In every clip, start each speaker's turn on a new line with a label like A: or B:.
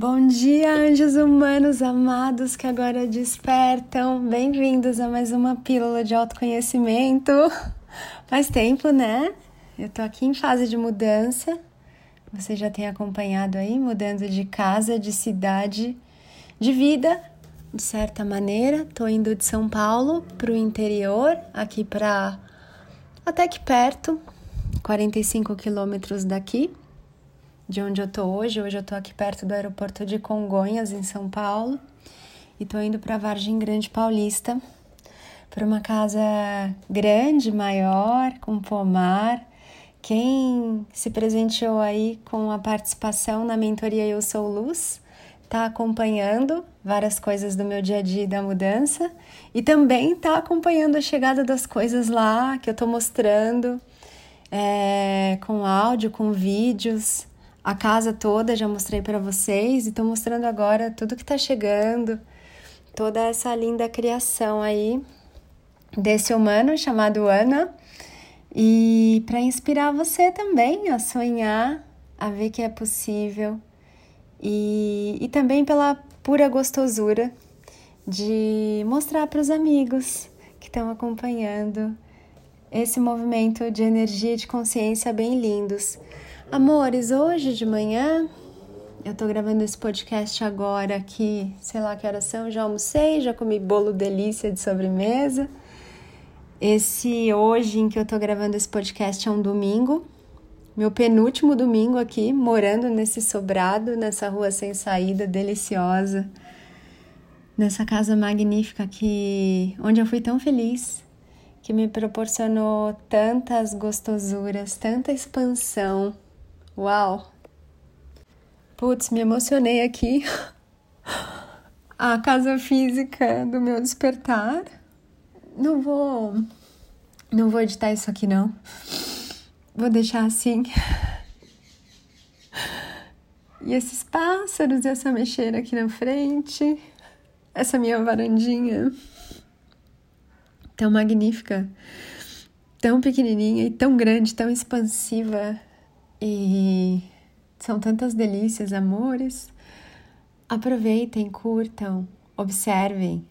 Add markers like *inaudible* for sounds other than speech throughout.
A: Bom dia, anjos humanos amados que agora despertam. Bem-vindos a mais uma pílula de autoconhecimento. Faz tempo, né? Eu tô aqui em fase de mudança. Você já tem acompanhado aí, mudando de casa, de cidade, de vida, de certa maneira. Tô indo de São Paulo para o interior, aqui para até que perto, 45 quilômetros daqui de onde eu tô hoje. Hoje eu tô aqui perto do aeroporto de Congonhas, em São Paulo, e tô indo para Vargem Grande Paulista, para uma casa grande, maior, com pomar. Quem se presenteou aí com a participação na mentoria Eu Sou Luz, tá acompanhando várias coisas do meu dia a dia da mudança e também tá acompanhando a chegada das coisas lá que eu tô mostrando é, com áudio, com vídeos a casa toda, já mostrei para vocês e estou mostrando agora tudo que está chegando, toda essa linda criação aí desse humano chamado Ana e para inspirar você também a sonhar, a ver que é possível e, e também pela pura gostosura de mostrar para os amigos que estão acompanhando esse movimento de energia e de consciência bem lindos. Amores, hoje de manhã eu tô gravando esse podcast agora aqui, sei lá que horas são, já almocei, já comi bolo delícia de sobremesa. Esse hoje em que eu tô gravando esse podcast é um domingo, meu penúltimo domingo aqui, morando nesse sobrado, nessa rua sem saída, deliciosa, nessa casa magnífica que onde eu fui tão feliz, que me proporcionou tantas gostosuras, tanta expansão Uau! Putz, me emocionei aqui. A casa física do meu despertar. Não vou. Não vou editar isso aqui, não. Vou deixar assim. E esses pássaros e essa mexeira aqui na frente. Essa minha varandinha. Tão magnífica. Tão pequenininha e tão grande, tão expansiva e são tantas delícias, amores. Aproveitem, curtam, observem,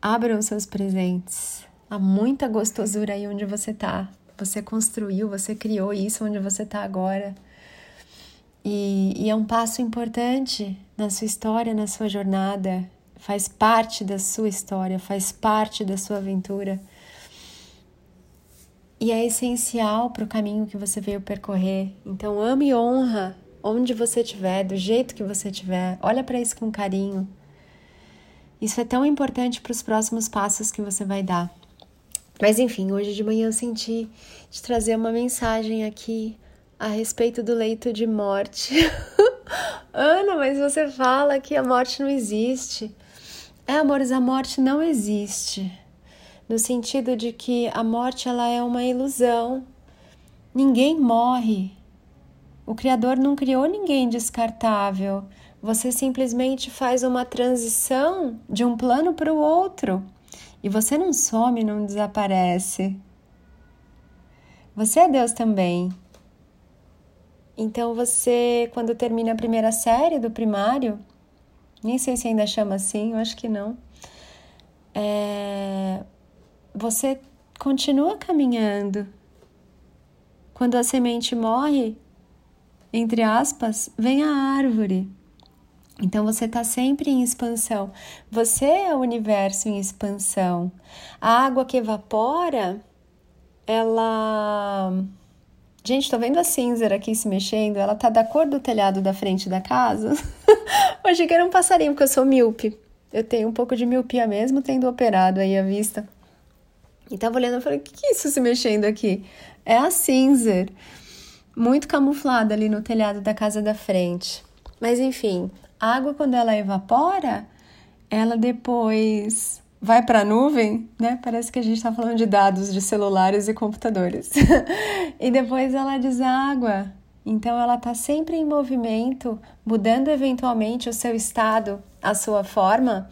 A: abram seus presentes. Há muita gostosura aí onde você tá. Você construiu, você criou isso onde você tá agora. E, e é um passo importante na sua história, na sua jornada. Faz parte da sua história, faz parte da sua aventura e é essencial para o caminho que você veio percorrer. Então, ame e honra onde você estiver, do jeito que você estiver. Olha para isso com carinho. Isso é tão importante para os próximos passos que você vai dar. Mas enfim, hoje de manhã eu senti de trazer uma mensagem aqui a respeito do leito de morte. *laughs* Ana, mas você fala que a morte não existe. É, amores, a morte não existe no sentido de que a morte ela é uma ilusão. Ninguém morre. O Criador não criou ninguém descartável. Você simplesmente faz uma transição de um plano para o outro. E você não some, não desaparece. Você é Deus também. Então você, quando termina a primeira série do primário, nem sei se ainda chama assim, eu acho que não. É, você continua caminhando. Quando a semente morre, entre aspas, vem a árvore. Então você está sempre em expansão. Você é o universo em expansão. A água que evapora, ela. Gente, estou vendo a cinza aqui se mexendo. Ela tá da cor do telhado da frente da casa. *laughs* eu achei que era um passarinho, porque eu sou míope. Eu tenho um pouco de miopia mesmo, tendo operado aí a vista. E tava olhando e falei, o que, que é isso se mexendo aqui? É a cinzer, muito camuflada ali no telhado da casa da frente. Mas enfim, a água quando ela evapora, ela depois vai para a nuvem, né? Parece que a gente está falando de dados de celulares e computadores. *laughs* e depois ela deságua. Então ela está sempre em movimento, mudando eventualmente o seu estado, a sua forma,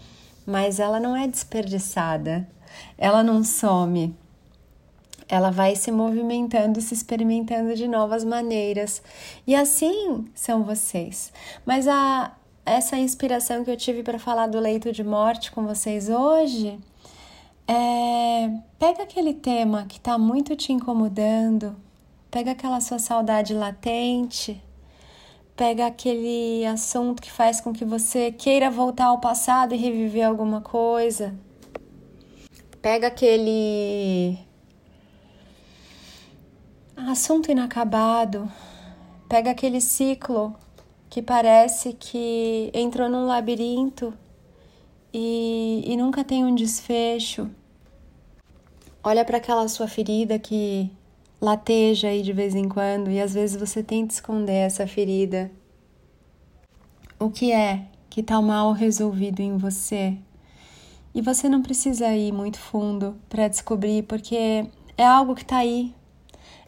A: mas ela não é desperdiçada ela não some. ela vai se movimentando, se experimentando de novas maneiras. E assim são vocês. Mas a essa inspiração que eu tive para falar do leito de morte com vocês hoje é pega aquele tema que está muito te incomodando, pega aquela sua saudade latente, pega aquele assunto que faz com que você queira voltar ao passado e reviver alguma coisa. Pega aquele assunto inacabado, pega aquele ciclo que parece que entrou num labirinto e, e nunca tem um desfecho. Olha para aquela sua ferida que lateja aí de vez em quando e às vezes você tenta esconder essa ferida. O que é que está mal resolvido em você? E você não precisa ir muito fundo para descobrir, porque é algo que está aí.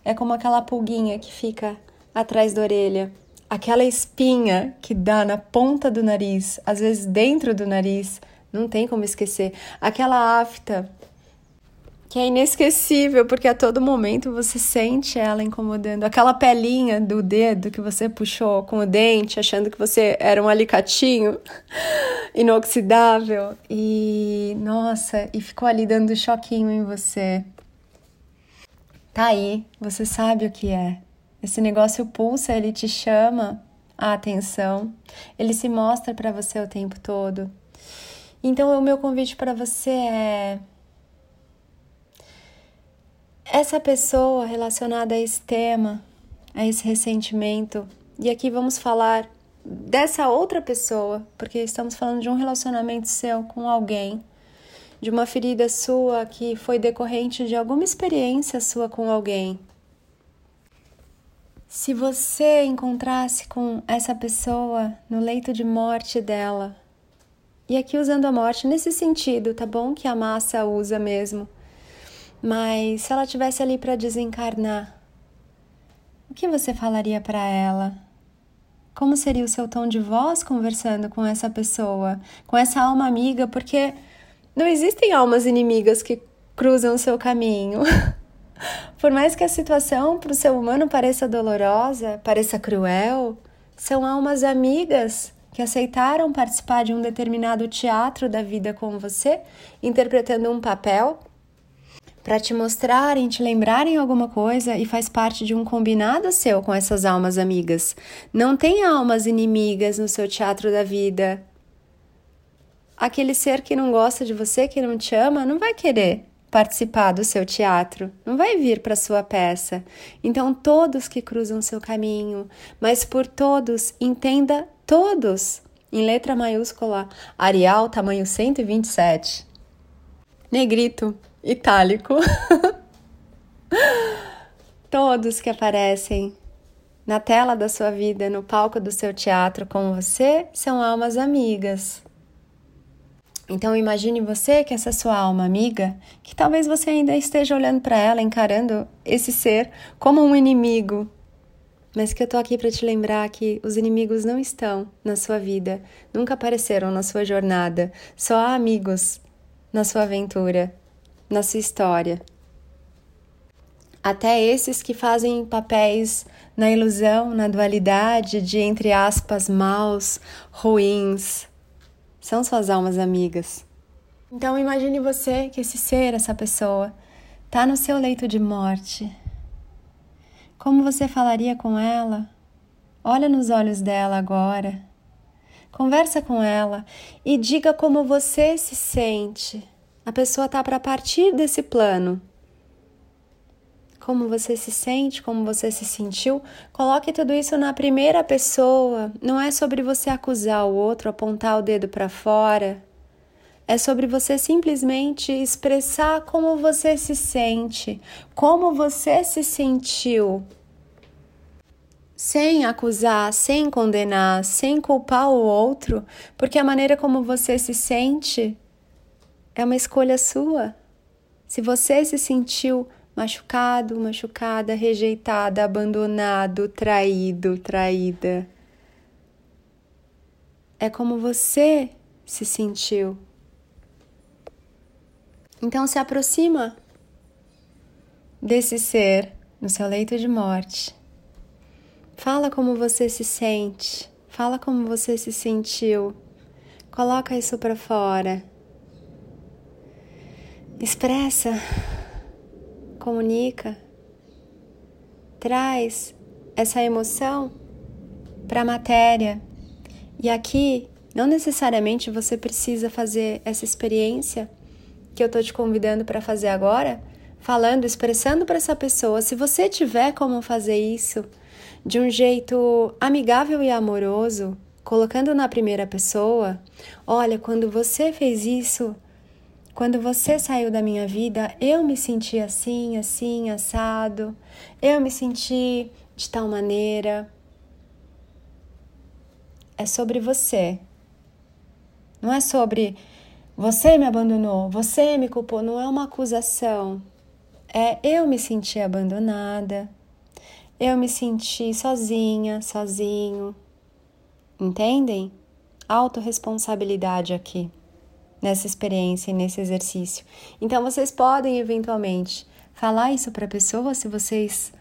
A: É como aquela pulguinha que fica atrás da orelha, aquela espinha que dá na ponta do nariz, às vezes dentro do nariz, não tem como esquecer. Aquela afta que é inesquecível, porque a todo momento você sente ela incomodando. Aquela pelinha do dedo que você puxou com o dente, achando que você era um alicatinho *laughs* inoxidável. E nossa, e ficou ali dando choquinho em você. Tá aí, você sabe o que é. Esse negócio pulsa, ele te chama a atenção, ele se mostra para você o tempo todo. Então, o meu convite para você é essa pessoa relacionada a esse tema, a esse ressentimento, e aqui vamos falar dessa outra pessoa, porque estamos falando de um relacionamento seu com alguém, de uma ferida sua que foi decorrente de alguma experiência sua com alguém. Se você encontrasse com essa pessoa no leito de morte dela, e aqui usando a morte nesse sentido, tá bom? Que a massa usa mesmo mas se ela tivesse ali para desencarnar, o que você falaria para ela? Como seria o seu tom de voz conversando com essa pessoa, com essa alma amiga? Porque não existem almas inimigas que cruzam o seu caminho. *laughs* Por mais que a situação para o ser humano pareça dolorosa, pareça cruel, são almas amigas que aceitaram participar de um determinado teatro da vida com você, interpretando um papel para te mostrarem, te lembrarem alguma coisa e faz parte de um combinado seu com essas almas amigas. Não tem almas inimigas no seu teatro da vida. Aquele ser que não gosta de você, que não te ama, não vai querer participar do seu teatro, não vai vir para sua peça. Então, todos que cruzam seu caminho, mas por todos, entenda todos, em letra maiúscula, Arial, tamanho 127. Negrito, itálico. *laughs* Todos que aparecem na tela da sua vida, no palco do seu teatro com você, são almas amigas. Então imagine você que essa sua alma amiga, que talvez você ainda esteja olhando para ela, encarando esse ser como um inimigo, mas que eu tô aqui para te lembrar que os inimigos não estão na sua vida, nunca apareceram na sua jornada, só há amigos na sua aventura na sua história. Até esses que fazem papéis na ilusão, na dualidade de, entre aspas, maus, ruins, são suas almas amigas. Então imagine você que esse ser, essa pessoa, está no seu leito de morte. Como você falaria com ela? Olha nos olhos dela agora. Conversa com ela e diga como você se sente a pessoa está para partir desse plano. Como você se sente, como você se sentiu, coloque tudo isso na primeira pessoa. Não é sobre você acusar o outro, apontar o dedo para fora. É sobre você simplesmente expressar como você se sente, como você se sentiu. Sem acusar, sem condenar, sem culpar o outro, porque a maneira como você se sente é uma escolha sua. Se você se sentiu machucado, machucada, rejeitada, abandonado, traído, traída, é como você se sentiu. Então se aproxima desse ser no seu leito de morte. Fala como você se sente, fala como você se sentiu. Coloca isso para fora. Expressa, comunica, traz essa emoção para a matéria. E aqui, não necessariamente você precisa fazer essa experiência que eu estou te convidando para fazer agora, falando, expressando para essa pessoa. Se você tiver como fazer isso de um jeito amigável e amoroso, colocando na primeira pessoa, olha, quando você fez isso, quando você saiu da minha vida, eu me senti assim, assim, assado, eu me senti de tal maneira. É sobre você. Não é sobre você me abandonou, você me culpou, não é uma acusação. É eu me senti abandonada, eu me senti sozinha, sozinho. Entendem? Autoresponsabilidade aqui, nessa experiência e nesse exercício. Então vocês podem eventualmente falar isso para a pessoa se vocês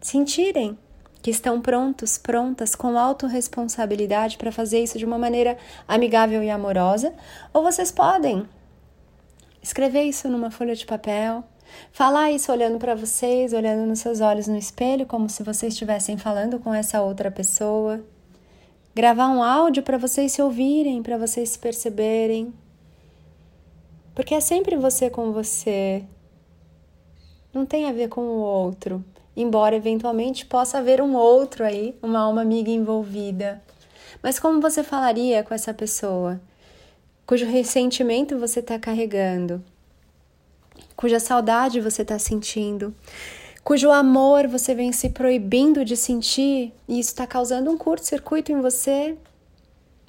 A: sentirem que estão prontos, prontas, com autorresponsabilidade para fazer isso de uma maneira amigável e amorosa, ou vocês podem escrever isso numa folha de papel, falar isso olhando para vocês, olhando nos seus olhos no espelho, como se vocês estivessem falando com essa outra pessoa. Gravar um áudio para vocês se ouvirem, para vocês se perceberem. Porque é sempre você com você. Não tem a ver com o outro embora eventualmente possa haver um outro aí, uma alma amiga envolvida. Mas como você falaria com essa pessoa cujo ressentimento você está carregando, cuja saudade você está sentindo, cujo amor você vem se proibindo de sentir e isso está causando um curto-circuito em você?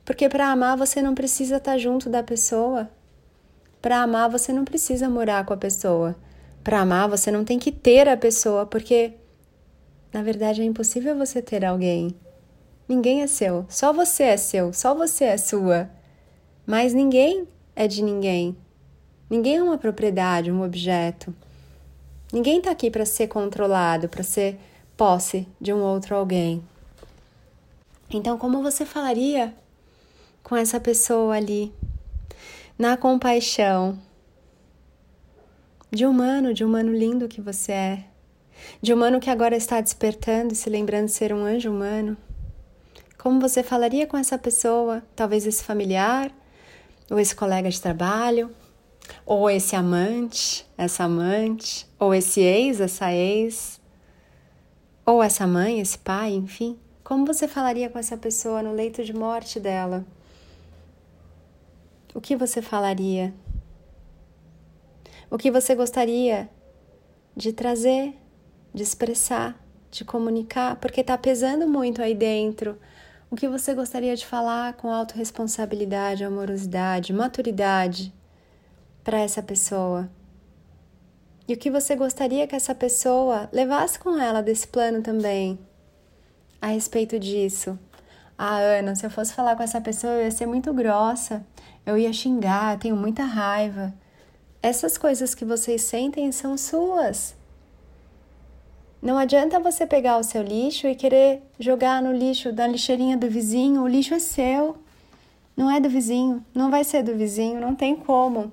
A: Porque para amar você não precisa estar tá junto da pessoa. Para amar você não precisa morar com a pessoa. Para amar, você não tem que ter a pessoa, porque na verdade é impossível você ter alguém. Ninguém é seu, só você é seu, só você é sua. Mas ninguém é de ninguém. Ninguém é uma propriedade, um objeto. Ninguém está aqui para ser controlado, para ser posse de um outro alguém. Então, como você falaria com essa pessoa ali, na compaixão, de humano, de humano lindo que você é, de humano que agora está despertando e se lembrando de ser um anjo humano? Como você falaria com essa pessoa, talvez esse familiar, ou esse colega de trabalho, ou esse amante, essa amante, ou esse ex, essa ex, ou essa mãe, esse pai, enfim? Como você falaria com essa pessoa no leito de morte dela? O que você falaria? O que você gostaria de trazer, de expressar, de comunicar, porque está pesando muito aí dentro. O que você gostaria de falar com autorresponsabilidade, amorosidade, maturidade para essa pessoa? E o que você gostaria que essa pessoa levasse com ela desse plano também a respeito disso? Ah, Ana, se eu fosse falar com essa pessoa, eu ia ser muito grossa, eu ia xingar, eu tenho muita raiva. Essas coisas que vocês sentem são suas. Não adianta você pegar o seu lixo e querer jogar no lixo da lixeirinha do vizinho. O lixo é seu, não é do vizinho, não vai ser do vizinho, não tem como.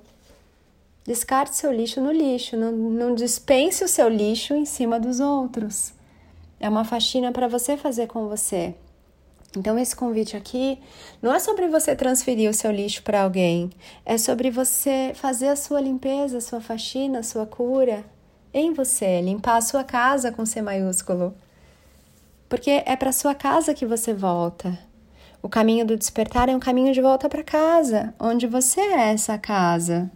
A: Descarte seu lixo no lixo, não, não dispense o seu lixo em cima dos outros. É uma faxina para você fazer com você. Então, esse convite aqui não é sobre você transferir o seu lixo para alguém, é sobre você fazer a sua limpeza, a sua faxina, a sua cura em você, limpar a sua casa com C maiúsculo. Porque é para sua casa que você volta. O caminho do despertar é um caminho de volta para casa, onde você é essa casa.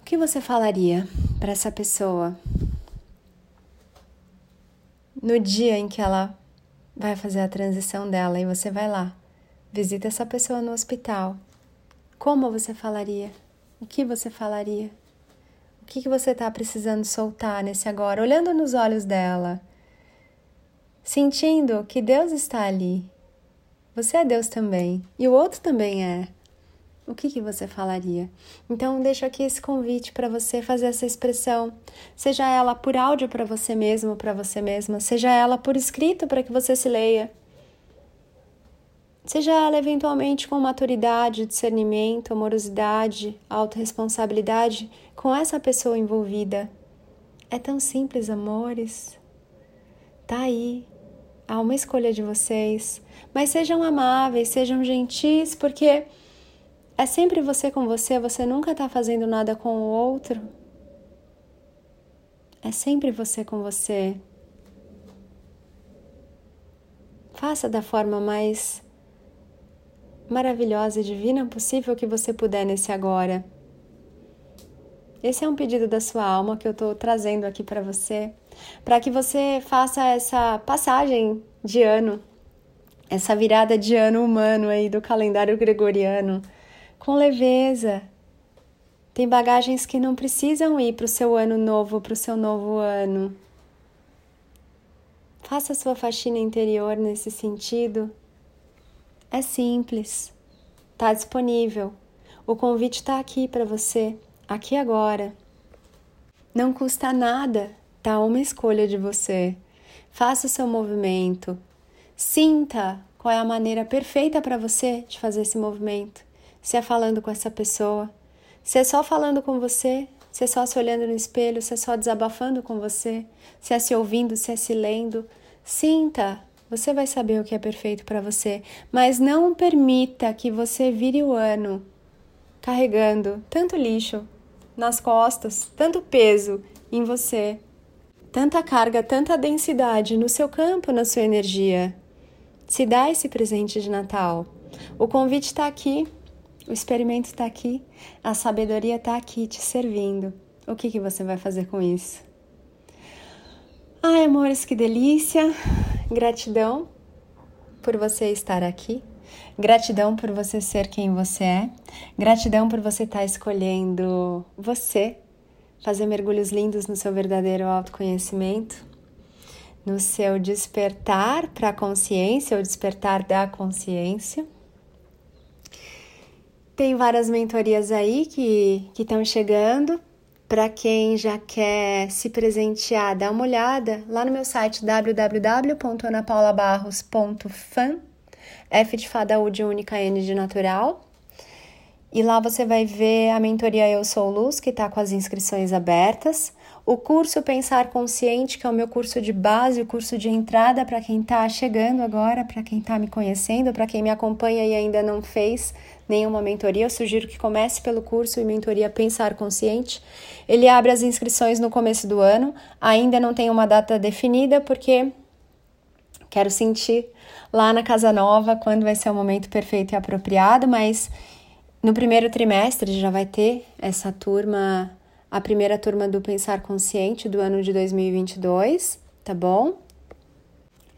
A: O que você falaria para essa pessoa no dia em que ela vai fazer a transição dela e você vai lá, visita essa pessoa no hospital. Como você falaria? O que você falaria? O que, que você está precisando soltar nesse agora? Olhando nos olhos dela, sentindo que Deus está ali. Você é Deus também e o outro também é. O que, que você falaria? Então, deixo aqui esse convite para você fazer essa expressão, seja ela por áudio para você mesmo, para você mesma, seja ela por escrito para que você se leia, seja ela eventualmente com maturidade, discernimento, amorosidade, autorresponsabilidade com essa pessoa envolvida. É tão simples, amores. Tá aí. Há uma escolha de vocês. Mas sejam amáveis, sejam gentis, porque é sempre você com você, você nunca está fazendo nada com o outro. É sempre você com você. Faça da forma mais maravilhosa e divina possível que você puder nesse agora. Esse é um pedido da sua alma que eu estou trazendo aqui para você, para que você faça essa passagem de ano, essa virada de ano humano aí do calendário gregoriano com leveza. Tem bagagens que não precisam ir para o seu ano novo, para o seu novo ano. Faça sua faxina interior nesse sentido. É simples, está disponível. O convite está aqui para você, aqui agora. Não custa nada, tá uma escolha de você. Faça o seu movimento. Sinta qual é a maneira perfeita para você de fazer esse movimento se é falando com essa pessoa, se é só falando com você, se é só se olhando no espelho, se é só desabafando com você, se é se ouvindo, se é se lendo. Sinta, você vai saber o que é perfeito para você, mas não permita que você vire o ano carregando tanto lixo nas costas, tanto peso em você, tanta carga, tanta densidade no seu campo, na sua energia. Se dá esse presente de Natal. O convite está aqui o experimento está aqui, a sabedoria está aqui te servindo. O que, que você vai fazer com isso? Ai, amores, que delícia! Gratidão por você estar aqui. Gratidão por você ser quem você é. Gratidão por você estar tá escolhendo você, fazer mergulhos lindos no seu verdadeiro autoconhecimento, no seu despertar para a consciência ou despertar da consciência. Tem várias mentorias aí que estão chegando. Para quem já quer se presentear, dá uma olhada lá no meu site www.anapaulabarros.fan F de fada U de única N de natural. E lá você vai ver a mentoria Eu Sou Luz, que está com as inscrições abertas. O curso Pensar Consciente, que é o meu curso de base, o curso de entrada para quem está chegando agora, para quem está me conhecendo, para quem me acompanha e ainda não fez nenhuma mentoria, eu sugiro que comece pelo curso e mentoria Pensar Consciente. Ele abre as inscrições no começo do ano, ainda não tem uma data definida, porque quero sentir lá na Casa Nova quando vai ser o momento perfeito e apropriado, mas no primeiro trimestre já vai ter essa turma a primeira turma do Pensar Consciente do ano de 2022, tá bom?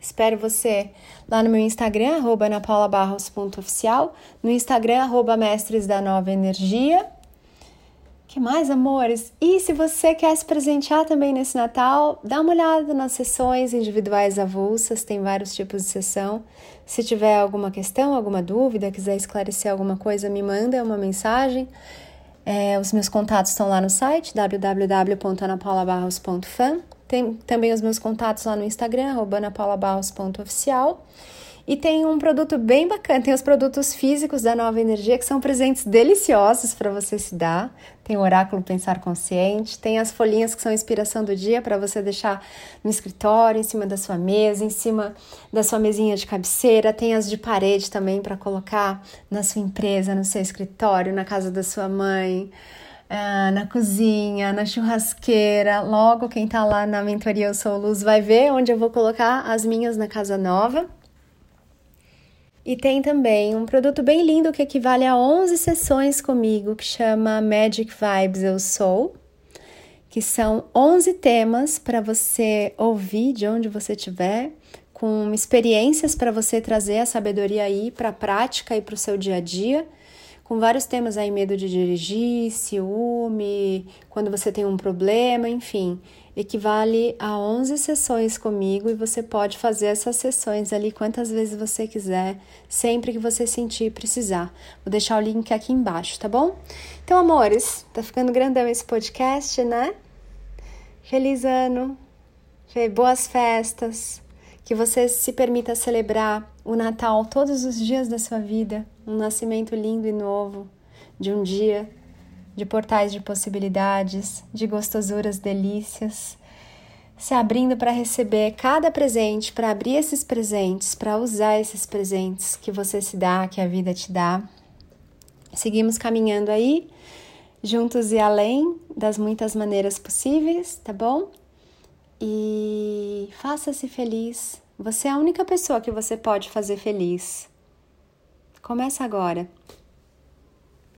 A: Espero você lá no meu Instagram, arroba napaulabarros.oficial, no Instagram, arroba mestres da nova energia. que mais, amores? E se você quer se presentear também nesse Natal, dá uma olhada nas sessões individuais avulsas, tem vários tipos de sessão. Se tiver alguma questão, alguma dúvida, quiser esclarecer alguma coisa, me manda uma mensagem. É, os meus contatos estão lá no site www.anapaulabarros.fan. Tem também os meus contatos lá no Instagram, anapaulabarros.oficial. E tem um produto bem bacana, tem os produtos físicos da Nova Energia, que são presentes deliciosos para você se dar. Tem o Oráculo Pensar Consciente, tem as folhinhas que são inspiração do dia para você deixar no escritório, em cima da sua mesa, em cima da sua mesinha de cabeceira. Tem as de parede também para colocar na sua empresa, no seu escritório, na casa da sua mãe. Ah, na cozinha, na churrasqueira. Logo, quem está lá na mentoria Eu Sou Luz vai ver onde eu vou colocar as minhas na casa nova. E tem também um produto bem lindo que equivale a 11 sessões comigo, que chama Magic Vibes Eu Sou, que são 11 temas para você ouvir de onde você estiver, com experiências para você trazer a sabedoria aí para a prática e para o seu dia a dia, com vários temas aí, medo de dirigir, ciúme, quando você tem um problema, enfim. Equivale a 11 sessões comigo e você pode fazer essas sessões ali quantas vezes você quiser, sempre que você sentir precisar. Vou deixar o link aqui embaixo, tá bom? Então, amores, tá ficando grandão esse podcast, né? Feliz ano, boas festas, que você se permita celebrar o Natal todos os dias da sua vida, um nascimento lindo e novo de um dia de portais de possibilidades, de gostosuras, delícias, se abrindo para receber cada presente, para abrir esses presentes, para usar esses presentes que você se dá, que a vida te dá. Seguimos caminhando aí, juntos e além das muitas maneiras possíveis, tá bom? E faça-se feliz. Você é a única pessoa que você pode fazer feliz. Começa agora.